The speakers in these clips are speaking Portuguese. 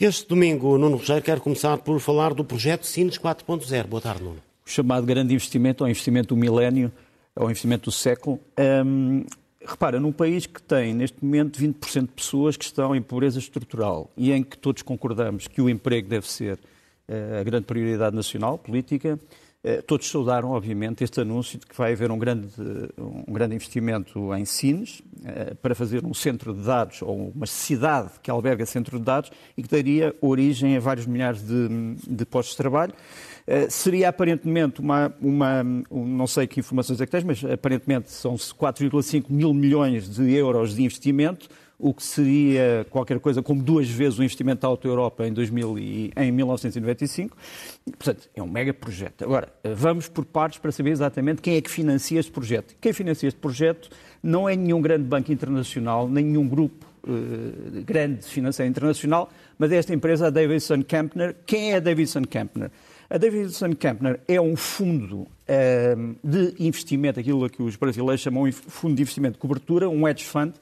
Este domingo, Nuno Rogério quer começar por falar do projeto Sines 4.0. Boa tarde, Nuno. O chamado grande investimento, ou investimento do milénio, ou investimento do século. Hum, repara, num país que tem, neste momento, 20% de pessoas que estão em pobreza estrutural e em que todos concordamos que o emprego deve ser uh, a grande prioridade nacional, política, todos saudaram, obviamente, este anúncio de que vai haver um grande, um grande investimento em Sines uh, para fazer um centro de dados, ou uma cidade que alberga centro de dados e que daria origem a vários milhares de, de postos de trabalho. Eh, seria aparentemente uma, uma, não sei que informações é que tens, mas aparentemente são 4,5 mil milhões de euros de investimento, o que seria qualquer coisa como duas vezes o investimento da Auto Europa em, 2000 em 1995. Portanto, é um mega projeto. Agora, eh, vamos por partes para saber exatamente quem é que financia este projeto. Quem financia este projeto não é nenhum grande banco internacional, nenhum grupo uh, grande financeiro internacional, mas é esta empresa, a Davidson Kempner. Quem é a Davidson Kempner? A Davidson Kempner é um fundo uh, de investimento, aquilo que os brasileiros chamam de fundo de investimento de cobertura, um hedge fund,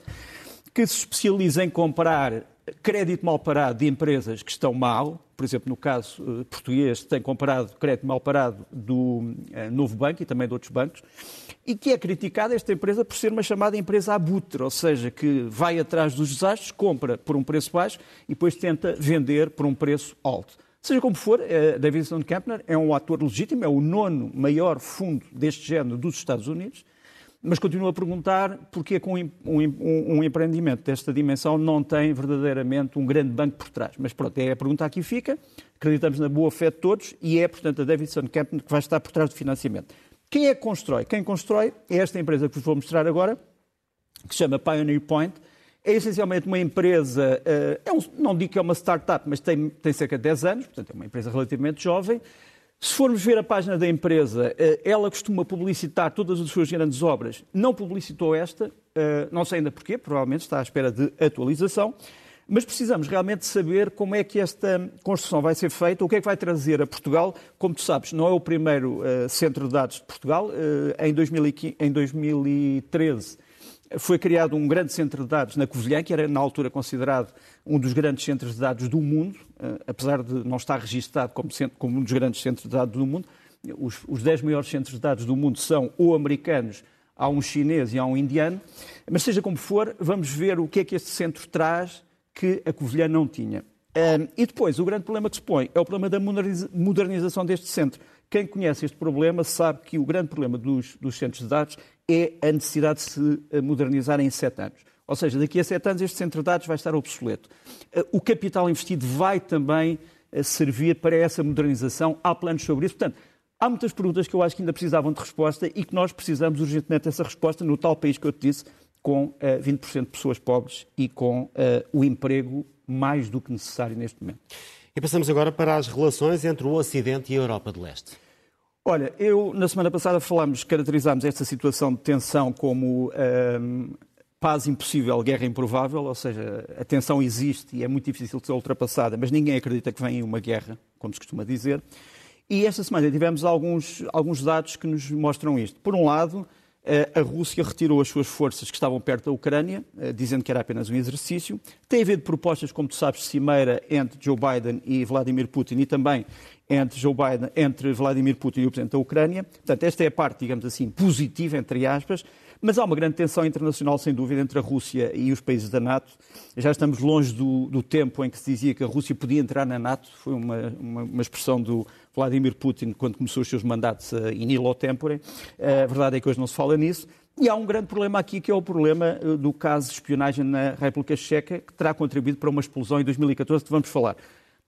que se especializa em comprar crédito mal parado de empresas que estão mal, por exemplo, no caso uh, português, tem comprado crédito mal parado do uh, Novo Banco e também de outros bancos, e que é criticada esta empresa por ser uma chamada empresa abutre, ou seja, que vai atrás dos desastres, compra por um preço baixo e depois tenta vender por um preço alto. Seja como for, eh, Davidson Kempner é um ator legítimo, é o nono maior fundo deste género dos Estados Unidos, mas continuo a perguntar porquê que um, um, um, empreendimento desta dimensão não tem verdadeiramente um grande banco por trás. Mas pronto, é a pergunta aqui fica. Acreditamos na boa fé de todos e é, portanto, a Davidson Kempner que vai estar por trás do financiamento. Quem é que constrói? Quem constrói é esta empresa que vos vou mostrar agora, que se chama Pioneer Point, é essencialmente uma empresa, eh, é um, não digo que é uma startup, mas tem, tem cerca de 10 anos, portanto é uma empresa relativamente jovem. Se formos ver a página da empresa, eh, ela costuma publicitar todas as suas grandes obras. Não publicitou esta, eh, não sei ainda porquê, provavelmente está à espera de atualização. Mas precisamos realmente saber como é que esta construção vai ser feita, o que é que vai trazer a Portugal. Como tu sabes, não é o primeiro uh, centro de dados de Portugal. Em, 2015, em 2013 foi criado um grande centro de dados na Covilhã, que era na altura considerado um dos grandes centros de dados do mundo, eh, apesar de não estar registado como, como um dos grandes centros de dados do mundo. Os, os 10 maiores centros de dados do mundo são ou americanos, há um chinês e há um indiano. Mas seja como for, vamos ver o que é que este centro traz que a Covilhã não tinha. Um, e depois, o grande problema que se põe é o problema da modernização deste centro. Quem conhece este problema sabe que o grande problema dos, dos centros de dados é a necessidade de se eh, modernizar em sete anos. Ou seja, daqui a sete anos este centro de dados vai estar obsoleto. Eh, o capital investido vai também eh, servir para essa modernização. Há planos sobre isso. Portanto, há muitas perguntas que eu acho que ainda precisavam de resposta e que nós precisamos urgentemente dessa resposta no tal país que eu te disse, com uh, 20% de pessoas pobres e com uh, o emprego mais do que necessário neste momento. E passamos agora para as relações entre o Ocidente e a Europa de Leste. Olha, eu na semana passada falámos, caracterizámos esta situação de tensão como um, paz impossível, guerra improvável, ou seja, a tensão existe e é muito difícil de ser ultrapassada, mas ninguém acredita que venha uma guerra, como se costuma dizer. E esta semana tivemos alguns, alguns dados que nos mostram isto. Por um lado, eh, a Rússia retirou as suas forças que estavam perto da Ucrânia, eh, dizendo que era apenas um exercício. Tem havido propostas, como tu sabes, de cimeira entre Joe Biden e Vladimir Putin e também entre Joe Biden, entre Vladimir Putin e o presidente da Ucrânia. Portanto, esta é a parte, digamos assim, positiva, entre aspas, mas há uma grande tensão internacional, sem dúvida, entre a Rússia e os países da NATO. Já estamos longe do, do tempo em que se dizia que a Rússia podia entrar na NATO, foi uma, uma, uma expressão do Vladimir Putin quando começou os seus mandatos in illo tempore. A verdade é que hoje não se fala nisso. E há um grande problema aqui, que é o problema eh, do caso de espionagem na República Checa, que terá contribuído para uma explosão em 2014, que vamos falar.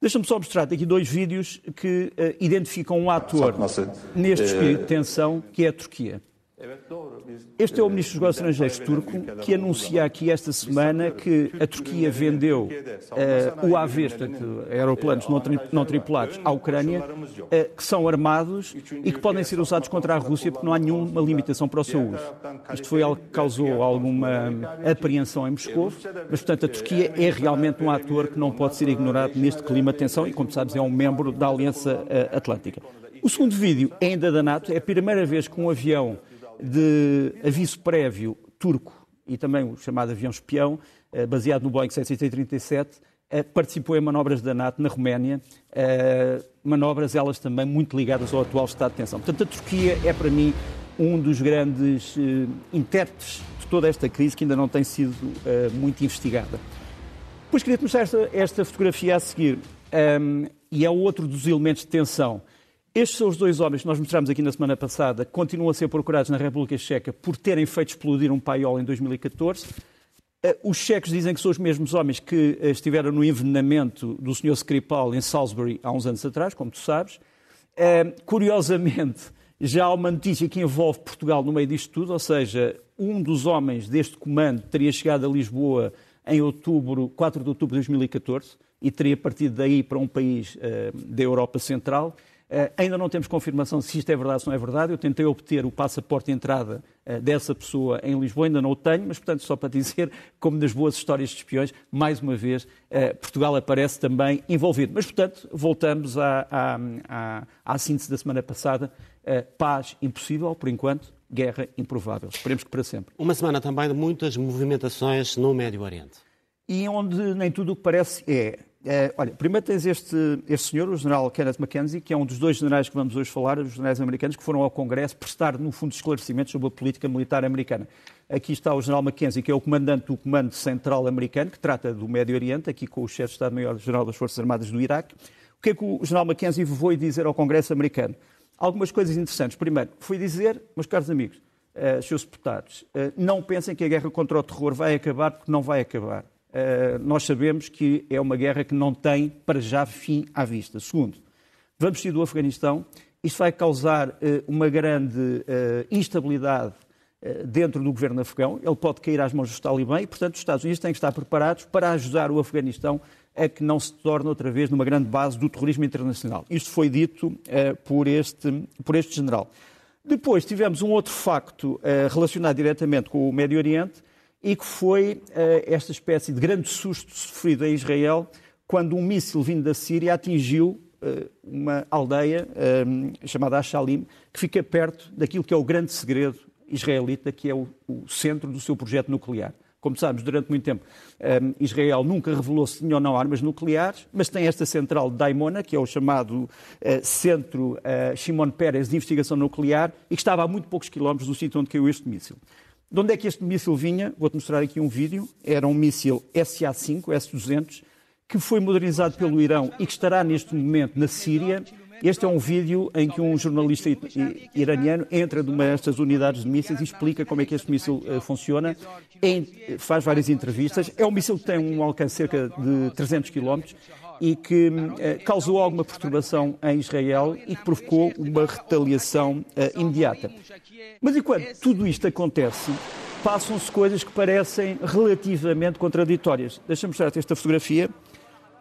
Deixa-me só mostrar aqui dois vídeos que uh, identificam um ator neste espírito de tensão, que é a Turquia. Este é o Ministro dos Negócios Estrangeiros turco que anuncia aqui esta semana que a Turquia vendeu uh, o AVs, portanto, aeroplanos não, tri não tripulados, à Ucrânia, uh, que são armados e que podem ser usados contra a Rússia porque não há nenhuma limitação para o seu uso. Isto foi algo que causou alguma apreensão em Moscou, mas, portanto, a Turquia é realmente um ator que não pode ser ignorado neste clima de tensão e, como sabes, é um membro da Aliança uh, Atlântica. O segundo vídeo é ainda da NATO, é a primeira vez que um avião de aviso prévio turco e também o chamado avião espião, eh, baseado no Boeing 737, participou em manobras da NATO na Roménia, manobras elas também muito ligadas ao atual estado de tensão. Portanto, a Turquia é para mim um dos grandes intérpretes de toda esta crise que ainda não tem sido muito investigada. Depois queria mostrar esta, esta fotografia a seguir, um, e é outro dos elementos de tensão. Estes são os dois homens que nós mostramos aqui na semana passada, que continuam a ser procurados na República Checa por terem feito explodir um paiol em 2014. Eh, os checos dizem que são os mesmos homens que eh, estiveram no envenenamento do Sr. Skripal em Salisbury há uns anos atrás, como tu sabes. Eh, curiosamente, já há uma notícia que envolve Portugal no meio disto tudo, ou seja, um dos homens deste comando teria chegado a Lisboa em outubro, 4 de outubro de 2014 e teria partido daí para um país da Europa Central. Uh, ainda não temos confirmação se isto é verdade ou se não é verdade. Eu tentei obter o passaporte de entrada uh, dessa pessoa em Lisboa, ainda não o tenho, mas, portanto, só para dizer, como nas boas histórias de espiões, mais uma vez, Portugal aparece também envolvido. Mas, portanto, voltamos à, à, à, à síntese da semana passada. paz impossível, por enquanto, guerra improvável. Esperemos que para sempre. Uma semana também de muitas movimentações no Médio Oriente. E onde nem tudo o que parece é é, olha, primeiro tens este, este senhor, o general Kenneth Mackenzie, que é um dos dois generais que vamos hoje falar, os generais americanos, que foram ao Congresso prestar, no fundo, esclarecimentos sobre a política militar americana. Aqui está o general Mackenzie, que é o comandante do Comando Central Americano, que trata do Médio Oriente, aqui com o chefe de Estado-Maior-General das Forças Armadas do Iraque. O que é que o general Mackenzie foi dizer ao Congresso americano? Algumas coisas interessantes. Primeiro, foi dizer, meus caros amigos, uh, seus deputados, uh, não pensem que a guerra contra o terror vai acabar, porque não vai acabar. Eh, nós sabemos que é uma guerra que não tem, para já, fim à vista. Segundo, vamos sair do Afeganistão. Isto vai causar eh, uma grande eh, instabilidade dentro do governo afegão. Ele pode cair às mãos dos talibã e, portanto, os Estados Unidos têm que estar preparados para ajudar o Afeganistão a que não se torne outra vez numa grande base do terrorismo internacional. Isto foi dito por, este, por este general. Depois tivemos um outro facto relacionado diretamente com o Médio Oriente, e que foi uh, esta espécie de grande susto sofrido em Israel quando um míssil vindo da Síria atingiu uh, uma aldeia uh, chamada Ashalim, que fica perto daquilo que é o grande segredo israelita, que é o, o centro do seu projeto nuclear. Como sabemos, durante muito tempo, um, Israel nunca revelou se tinha ou não armas nucleares, mas tem esta central de Daimona, que é o chamado uh, Centro Shimon Peres de Investigação Nuclear, e que estava a muito poucos quilómetros do sítio onde caiu este míssil. De onde é que este míssil vinha? Vou-te mostrar aqui um vídeo. Era um míssil SA-5, S-200, que foi modernizado pelo Irão e que estará neste momento na Síria. Este é um vídeo em que um jornalista iraniano entra numa destas unidades de mísseis e explica como é que este míssil uh, funciona. Em, faz várias entrevistas. É um míssil que tem um alcance cerca de 300 km e que uh, causou alguma perturbação em Israel e que provocou uma retaliação uh, imediata. Mas enquanto tudo isto acontece, passam-se coisas que parecem relativamente contraditórias. Deixa-me mostrar-te esta fotografia.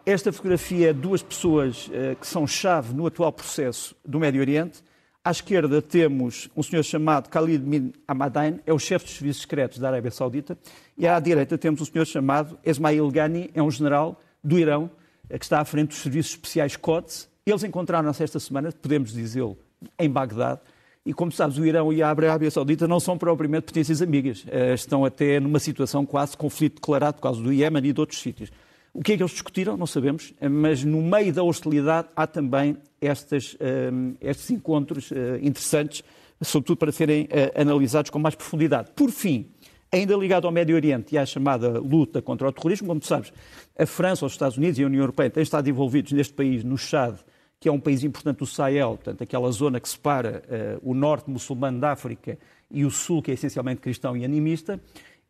Esta fotografia é duas pessoas uh, que são chave no atual processo do Médio Oriente. À esquerda temos um senhor chamado Khalid bin Ahmadain, é o chefe dos serviços secretos da Arábia Saudita. E à direita temos um senhor chamado Esmail Ghani, é um general do Irão, que está à frente dos serviços especiais COTS. Eles encontraram-se esta semana, podemos dizê-lo, em Bagdade. E como sabes, o Irão e a Arábia Saudita não são propriamente potências amigas. Eh, estão até numa situação quase de conflito declarado por causa do Iémen e de outros sítios. O que é que eles discutiram? Não sabemos, eh, mas no meio da hostilidade há também estas, eh, estes encontros interessantes, sobretudo para serem analisados com mais profundidade. Por fim, ainda ligado ao Médio Oriente e à chamada luta contra o terrorismo, como tu sabes, a França, os Estados Unidos e a União Europeia têm estado envolvidos neste país, no Chad, que é um país importante do Sahel, portanto, aquela zona que separa uh, o norte muçulmano da África e o sul, que é essencialmente cristão e animista.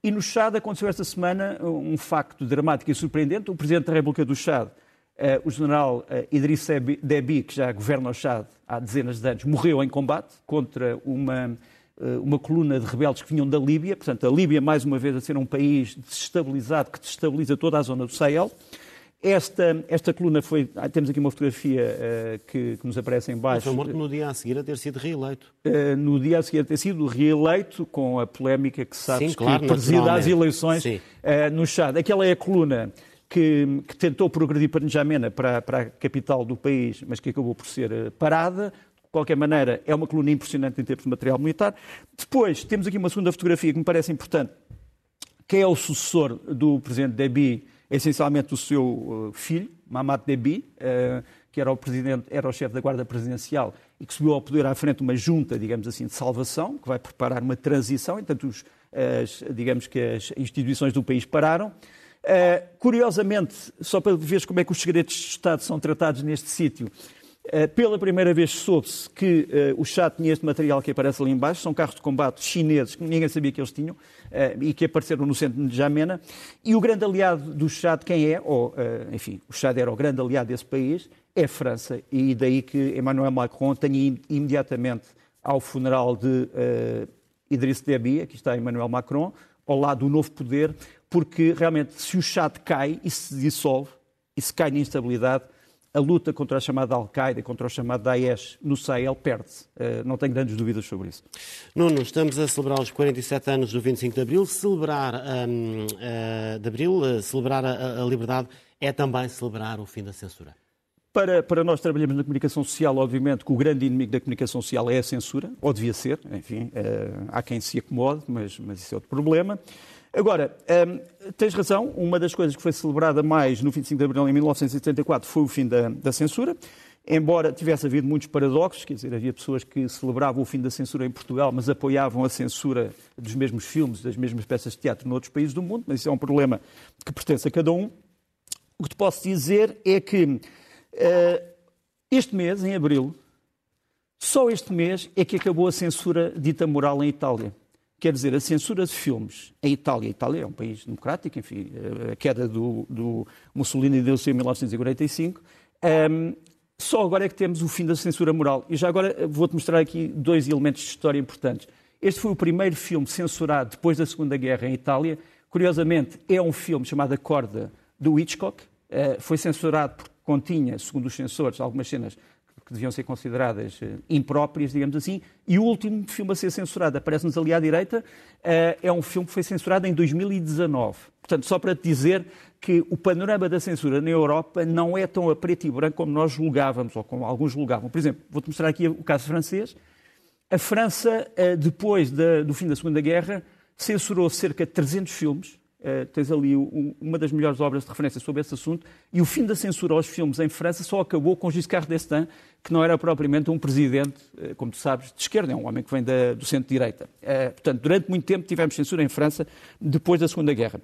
E no Chad aconteceu esta semana um facto dramático e surpreendente. O presidente da República do Chad, uh, o general uh, Idriss Deby, que já governa o Chad há dezenas de anos, morreu em combate contra uma eh, uma coluna de rebeldes que vinham da Líbia, portanto, a Líbia, mais uma vez, a ser um país desestabilizado que destabiliza toda a zona do Sahel. Esta, esta coluna foi. Ah, temos aqui uma fotografia uh, que, que, nos aparece em baixo. Foi morto no dia a seguir a ter sido reeleito. Uh, no dia a seguir a ter sido reeleito, com a polémica que sabes Sim, claro, que presida as eleições uh, no Chad. Aquela é a coluna que, que tentou progredir para N'Djamena, para, para a capital do país, mas que acabou por ser parada. De qualquer maneira, é uma coluna impressionante em termos de material militar. Depois, temos aqui uma segunda fotografia que me parece importante. Quem é o sucessor do presidente Deby essencialmente o seu filho, Mamat Debi, que era o, presidente, era o chefe da Guarda Presidencial e que subiu ao poder à frente uma junta, digamos assim, de salvação, que vai preparar uma transição, entanto, os, as, digamos que as instituições do país pararam. Uh, curiosamente, só para ver como é que os segredos de Estado são tratados neste sítio, pela primeira vez soube-se que uh, o Chad tinha este material que aparece ali embaixo, são carros de combate chineses que ninguém sabia que eles tinham e que apareceram no centro de Jamena. E o grande aliado do Chad, quem é? Ou, enfim, o Chad era o grande aliado desse país, é a França. E daí que Emmanuel Macron tenha imediatamente ao funeral de uh, Idriss Déby, aqui está Emmanuel Macron, ao lado do novo poder, porque realmente se o Chad cai e se dissolve, e se cai na instabilidade, a luta contra a chamada Al-Qaeda, contra o chamado Daesh no Sahel, perde-se. Uh, não tenho grandes dúvidas sobre isso. Nuno, estamos a celebrar os 47 anos do 25 de Abril. Celebrar, um, uh, eh, de Abril, uh, celebrar a, a liberdade é também celebrar o fim da censura. Para, para nós trabalhamos na comunicação social, obviamente que o grande inimigo da comunicação social é a censura, ou devia ser, enfim, uh, há quem se acomode, mas, mas isso é outro problema. Agora, um, ehm, tens razão, uma das coisas que foi celebrada mais no 25 de abril de 1974 foi o fim da, da censura, embora tivesse havido muitos paradoxos, quer dizer, havia pessoas que celebravam o fim da censura em Portugal, mas apoiavam a censura dos mesmos filmes, das mesmas peças de teatro noutros países do mundo, mas isso é um problema que pertence a cada um. O que te posso dizer é que eh, este mês, em abril, só este mês é que acabou a censura dita moral em Itália. Quer dizer, a censura de filmes em Itália. A Itália é um país democrático, enfim, eh, a queda do, do Mussolini deu-se em 1945. Um, só agora é que temos o fim da censura moral. E já agora vou-te mostrar aqui dois elementos de história importantes. Este foi o primeiro filme censurado depois da Segunda Guerra em Itália. Curiosamente, é um filme chamado A Corda, do Hitchcock. Uh, foi censurado por continha, segundo os censores, algumas cenas que deviam ser consideradas uh, impróprias, digamos assim, e o último filme a ser censurado, aparece-nos ali à direita, uh, é um filme que foi censurado em 2019. Portanto, só para te dizer que o panorama da censura na Europa não é tão a preto e branco como nós julgávamos, ou como alguns julgavam. Por exemplo, vou-te mostrar aqui o caso francês. A França, uh, depois do fim da Segunda Guerra, censurou cerca de 300 filmes, Uh, tens ali um, uma das melhores obras de referência sobre esse assunto, e o fim da censura aos filmes em França só acabou com Giscard d'Estaing, que não era propriamente um presidente, uh, como tu sabes, de esquerda, é um homem que vem da, do centro-direita. Uh, portanto, durante muito tempo tivemos censura em França, depois da Segunda Guerra.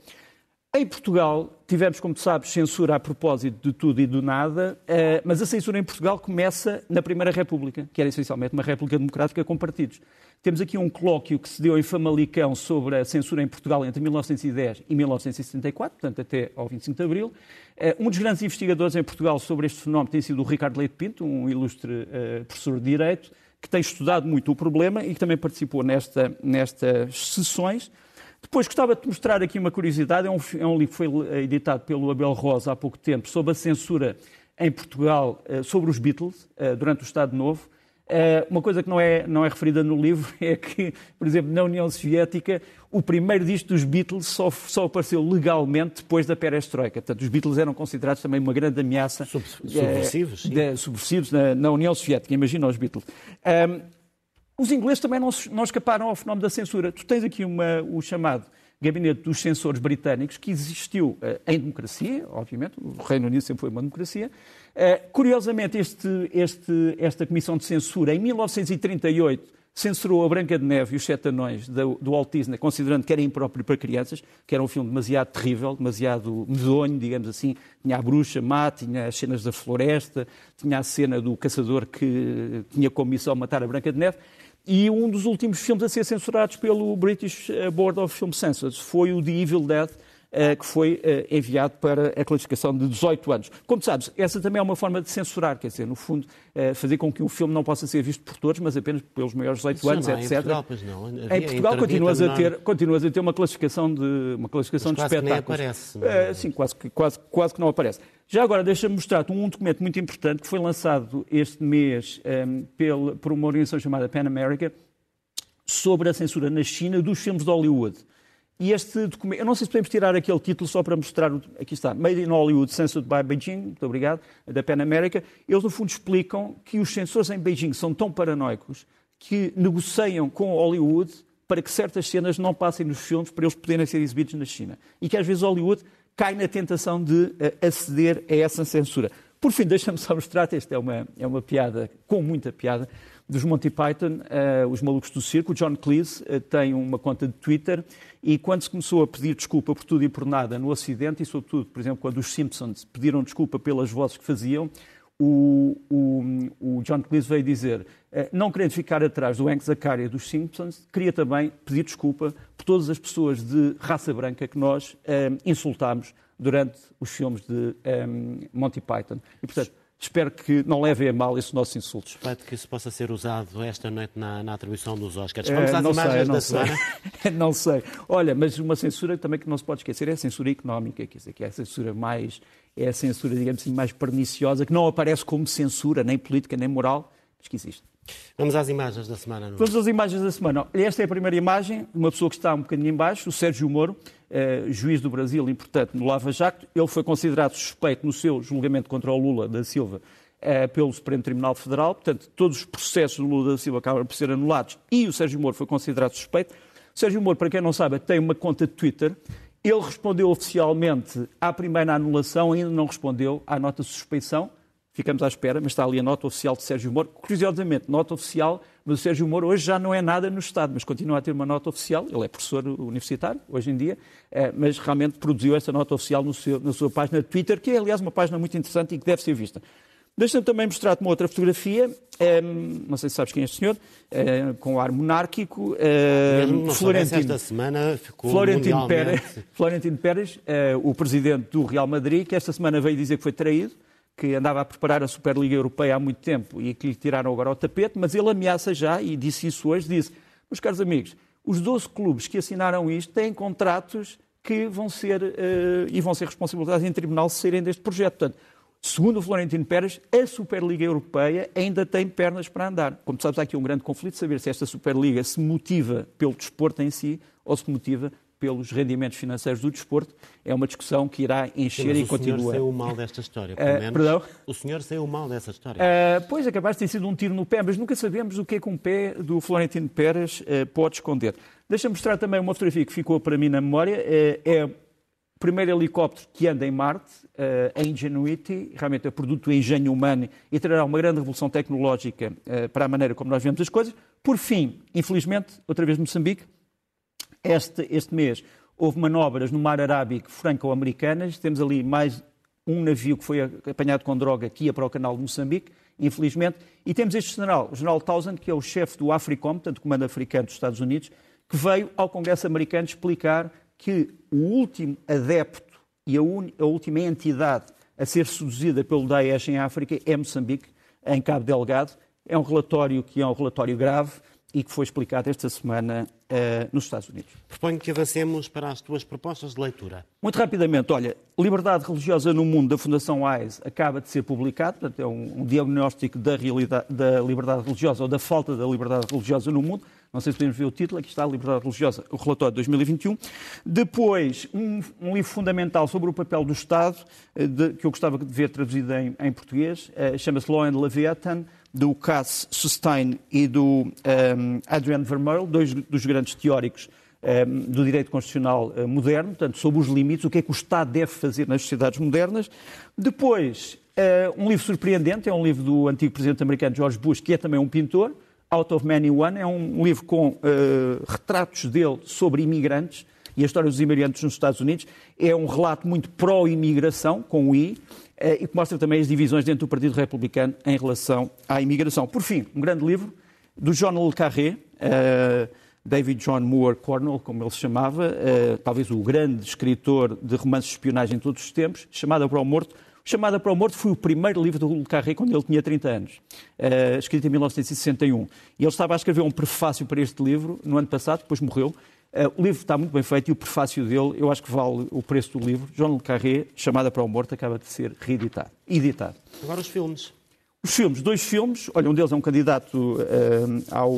Em Portugal, tivemos, como sabes, censura a propósito de tudo e do nada, mas a censura em Portugal começa na Primeira República, que era essencialmente uma república democrática com partidos. Temos aqui um colóquio que se deu em Famalicão sobre a censura em Portugal entre 1910 e 1964, portanto até ao 25 de Abril. Eh, um dos grandes investigadores em Portugal sobre este fenómeno tem sido o Ricardo Leite Pinto, um ilustre uh, professor de Direito, que tem estudado muito o problema e que também participou nesta, nestas sessões. Depois gostava de mostrar aqui uma curiosidade, é um, é um livro que foi editado pelo Abel Rosa há pouco tempo sobre a censura em Portugal uh, sobre os Beatles, uh, durante o Estado Novo. Eh, uma coisa que não é, não é referida no livro é que, por exemplo, na União Soviética, o primeiro disco dos Beatles só, só apareceu legalmente depois da perestroika. Portanto, os Beatles eram considerados também uma grande ameaça. Subversivos, sim. De, subversivos na, na, União Soviética. Imagina os Beatles. Um, os ingleses também não, não escaparam ao fenómeno da censura. Tu tens aqui uma, o chamado gabinete dos censores britânicos, que existiu uh, em democracia, obviamente, o Reino Unido sempre foi uma democracia. Uh, curiosamente, este, este, esta comissão de censura, em 1938, censurou a Branca de Neve e os Sete Anões do, do Walt Disney, considerando que era impróprio para crianças, que era um filme demasiado terrível, demasiado medonho, digamos assim. Tinha a bruxa má, tinha as cenas da floresta, tinha a cena do caçador que tinha como missão matar a Branca de Neve. E um dos últimos filmes a ser censurados pelo British eh, Board of Film Censors. Foi o The Evil Dead, que foi eh, enviado para a classificação de 18 anos. Como sabes, essa também é uma forma de censurar, quer dizer, no fundo, fazer com que um filme não possa ser visto por todos, mas apenas pelos maiores 18 anos, não, etc. Em Portugal, pois não. Havia, em Portugal continuas a, ter, continuas a ter uma classificação de, uma classificação mas de espetáculos. Que nem aparece. É? sim, quase que, quase, quase que não aparece. Já agora, deixa-me mostrar-te um documento muito importante que foi lançado este mês um, ehm, pelo, por uma organização chamada Pan America, sobre a censura na China dos filmes de Hollywood. E este documento, eu não sei se podemos tirar aquele título só para mostrar, aqui está, Made in Hollywood, Censored by Beijing, muito obrigado, da Pan America. Eles, no fundo, explicam que os censores em Beijing são tão paranoicos que negociam com Hollywood para que certas cenas não passem nos filmes para eles poderem ser exibidos na China. E que às vezes Hollywood cai na tentação de aceder a essa censura. Por fim, deixa-me só mostrar, esta é uma, é uma piada, com muita piada, dos Monty Python, uh, os malucos do circo. O John Cleese uh, tem uma conta de Twitter e quando se começou a pedir desculpa por tudo e por nada no Ocidente, e sobretudo, por exemplo, quando os Simpsons pediram desculpa pelas vozes que faziam, o, o, o John Cleese veio dizer, uh, não querendo ficar atrás do Hank Zakaria dos Simpsons, queria também pedir desculpa por todas as pessoas de raça branca que nós insultámos durante os filmes de um, Monty Python. E, portanto, Espero que não levem a mal esses nossos insultos. Suspeito que isso possa ser usado esta noite na, na atribuição dos Oscars. Vamos às imagens sei, da sei. semana. não sei. Olha, mas uma censura também que não se pode esquecer é a censura económica, quer dizer, que é a censura mais, é a censura, digamos assim, mais perniciosa, que não aparece como censura, nem política, nem moral, mas que existe. Vamos às imagens da semana. Vamos às imagens da semana. Esta é a primeira imagem, uma pessoa que está um bocadinho embaixo, o Sérgio Moro, eh, juiz do Brasil e, portanto, no Lava Jato. Ele foi considerado suspeito no seu julgamento contra o Lula da Silva eh, pelo Supremo Tribunal Federal. Portanto, todos os processos do Lula da Silva acabam por ser anulados e o Sérgio Moro foi considerado suspeito. O Sérgio Moro, para quem não sabe, tem uma conta de Twitter. Ele respondeu oficialmente à primeira anulação, ainda não respondeu à nota de suspeição ficamos à espera, mas está ali a nota oficial de Sérgio Moro. Curiosamente, nota oficial, mas o Sérgio Moro hoje já não é nada no Estado, mas continua a ter uma nota oficial. Ele é professor universitário, hoje em dia, eh, mas realmente produziu essa nota oficial seu, na sua página de Twitter, que é, aliás, uma página muito interessante e que deve ser vista. Deixa-me também mostrar-te uma outra fotografia, eh, não sei se sabes quem é este senhor, eh, com ar monárquico. Mesmo Florentino, esta semana ficou Florentino Pérez, Florentino Pérez o presidente do Real Madrid, que esta semana veio dizer que foi traído, que andava a preparar a Superliga Europeia há muito tempo e que lhe tiraram agora o tapete, mas ele ameaça já, e disse isso hoje, disse, meus caros amigos, os 12 clubes que assinaram isto têm contratos que vão ser, uh, e vão ser responsabilizados em tribunal se saírem deste projeto. Portanto, segundo o Florentino Pérez, a Superliga Europeia ainda tem pernas para andar. Como sabes, há aqui um grande conflito saber se esta Superliga se motiva pelo desporto em si ou se motiva pelos rendimentos financeiros do desporto, é uma discussão que irá encher Sim, e continua. O senhor saiu mal desta história, pelo uh, menos. Perdão? O senhor saiu mal dessa história. Uh, pois, é capaz de ter sido um tiro no pé, mas nunca sabemos o que é que um pé do Florentino Pérez uh, pode esconder. Deixa-me mostrar também uma fotografia que ficou para mim na memória. é o primeiro helicóptero que anda em Marte, a Ingenuity, realmente é produto do engenho humano e trará uma grande revolução tecnológica para a maneira como nós vemos as coisas. Por fim, infelizmente, outra vez Moçambique, este, este mês houve manobras no Mar Arábico franco-americanas. Temos ali mais um navio que foi apanhado com droga que ia para o canal de Moçambique, infelizmente. E temos este general, o general Townsend, que é o chefe do AFRICOM, portanto, Comando Africano dos Estados Unidos, que veio ao Congresso americano explicar que o último adepto e a, un... a última entidade a ser seduzida pelo Daesh em África é Moçambique, em Cabo Delgado. É um relatório que é um relatório grave e que foi explicado esta semana uh, nos Estados Unidos. Proponho que avancemos para as tuas propostas de leitura. Muito rapidamente, olha, Liberdade Religiosa no Mundo, da Fundação AIS, acaba de ser publicado, portanto é um, um diagnóstico da, realidade, da liberdade religiosa ou da falta da liberdade religiosa no mundo. Não sei se podemos ver o título, aqui está a Liberdade Religiosa, o relatório de 2021. Depois, um, um livro fundamental sobre o papel do Estado, eh, de, que eu gostava de ver traduzido em, em português, uh, chama-se Law and Leviathan, do Cass Sustain e do um, Adrian Vermeil, dois dos grandes teóricos um, do direito constitucional uh, moderno, portanto, sobre os limites, o que é que o Estado deve fazer nas sociedades modernas. Depois, uh, um livro surpreendente, é um livro do antigo presidente americano George Bush, que é também um pintor, Out of Many One, é um livro com uh, retratos dele sobre imigrantes e a história dos imigrantes nos Estados Unidos. É um relato muito pró-imigração, com o I, eh, e que mostra também as divisões dentro do Partido Republicano em relação à imigração. Por fim, um grande livro do John Le Carré, uh, David John Moore Cornwell, como ele se chamava, uh, talvez o grande escritor de romances de espionagem de todos os tempos, Chamada para o Morto. Chamada para o Morto foi o primeiro livro do Le Carré quando ele tinha 30 anos, escrito em 1961. E ele estava a escrever um prefácio para este livro no ano passado, depois morreu, o livro está muito bem feito e o prefácio dele, eu acho que vale o preço do livro. João Le Carré, Chamada para o Morto, acaba de ser reeditado. Editado. Agora os filmes. Os filmes, dois filmes. Olha, um deles é um candidato uh, ao,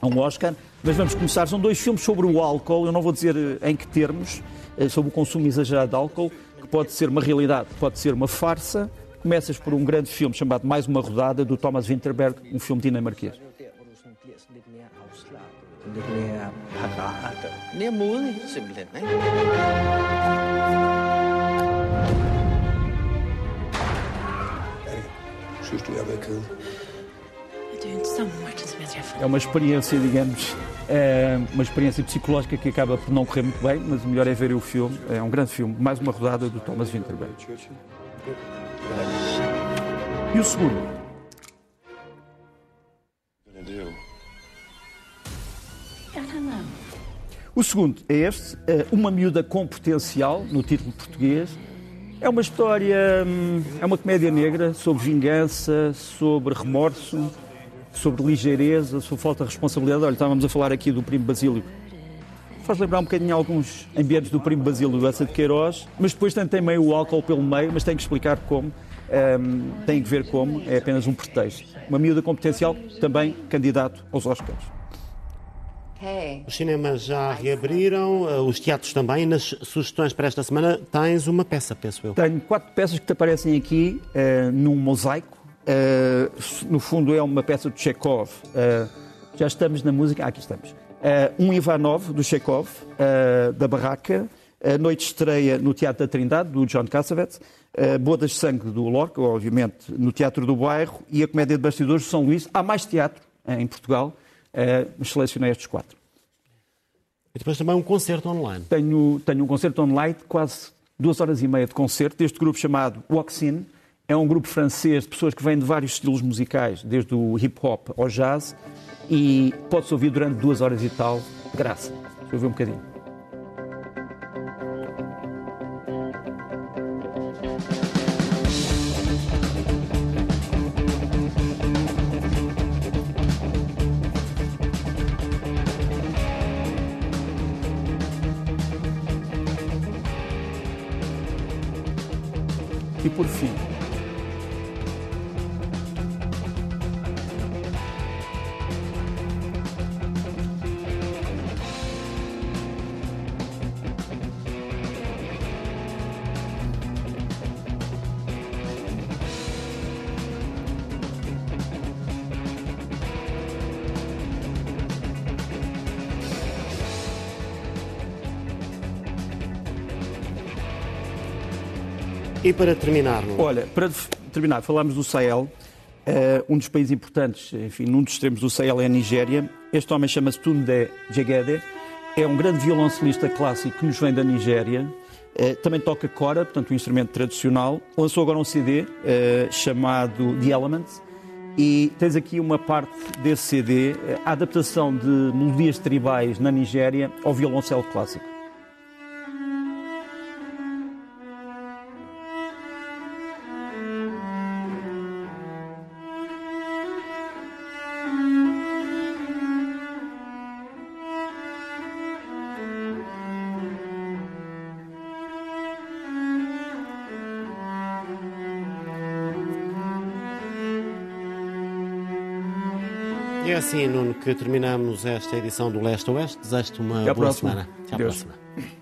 a um Oscar, mas vamos começar. São dois filmes sobre o álcool, eu não vou dizer eh, em que termos, sobre o consumo exagerado de álcool, que pode ser uma realidade, pode ser uma farsa. Começas por um grande filme chamado Mais uma Rodada, do Thomas Winterberg, um filme dinamarquês. Lidt mere parat, og mere modig simpelthen. Ikke? Synes du, jeg har været kedelig? Du Martin som. É uma experiência, digamos, é uma experiência psicológica que acaba por não correr muito bem, mas o melhor é ver o filme. É um grande filme, mais uma rodada do Thomas Winterberg. E o segundo? O segundo é este, eh, Uma Miúda com Potencial, no título português. É uma história, hum, é uma comédia negra sobre vingança, sobre remorso, sobre ligeireza, sobre falta de responsabilidade. Olha, estávamos a falar aqui do Primo Basílio. Faz lembrar um bocadinho alguns ambientes do Primo Basílio do Essa de Queiroz, mas depois tem, meio o álcool pelo meio, mas tem que explicar como, hum, tem que ver como, é apenas um pretexto. Uma miúda com potencial, também candidato aos Oscars. Hej. Os cinemas já reabriram, eh, os teatros também. Nas sugestões para esta semana tens uma peça, penso eu. Tenho quatro peças que te aparecem aqui eh, num mosaico. Eh, no fundo é uma peça de Chekhov. Eh, já estamos na música. Ah, aqui estamos. Um Ivanov, do Chekhov, da Barraca. A noite de estreia no Teatro da Trindade, do John Cassavetes. Uh, Bodas de Sangue, do Lorca, obviamente, no Teatro do Bairro. E a Comédia de Bastidores, de São Luís. Há mais teatro em Portugal, mas selecionei estes quatro. E depois também um concerto online. Tenho, tenho um concerto online de quase duas horas e meia de concerto deste grupo chamado Waxin. É um grupo francês de pessoas que vêm de vários estilos musicais, desde o hip hop ao jazz, e pode-se ouvir durante duas horas e tal, de graça. Deixa eu ver um bocadinho. E para terminar, Nuno, Olha, para terminar, falámos do Sahel, eh, um dos países importantes, enfim, num dos extremos do Sahel é a Nigéria. Este homem chama-se Tunde Jegede, é um grande violoncelista clássico que nos vem da Nigéria. Eh, também toca cora, portanto, um instrumento tradicional. Lançou agora um CD eh, chamado The Elements. E tens aqui uma parte desse CD, a adaptação de melodias tribais na Nigéria ao violoncelo clássico. Assim, Nuno, que terminamos esta edição do Leste Oeste. Desejo-te uma Até boa próxima. semana. Até à Deus. próxima.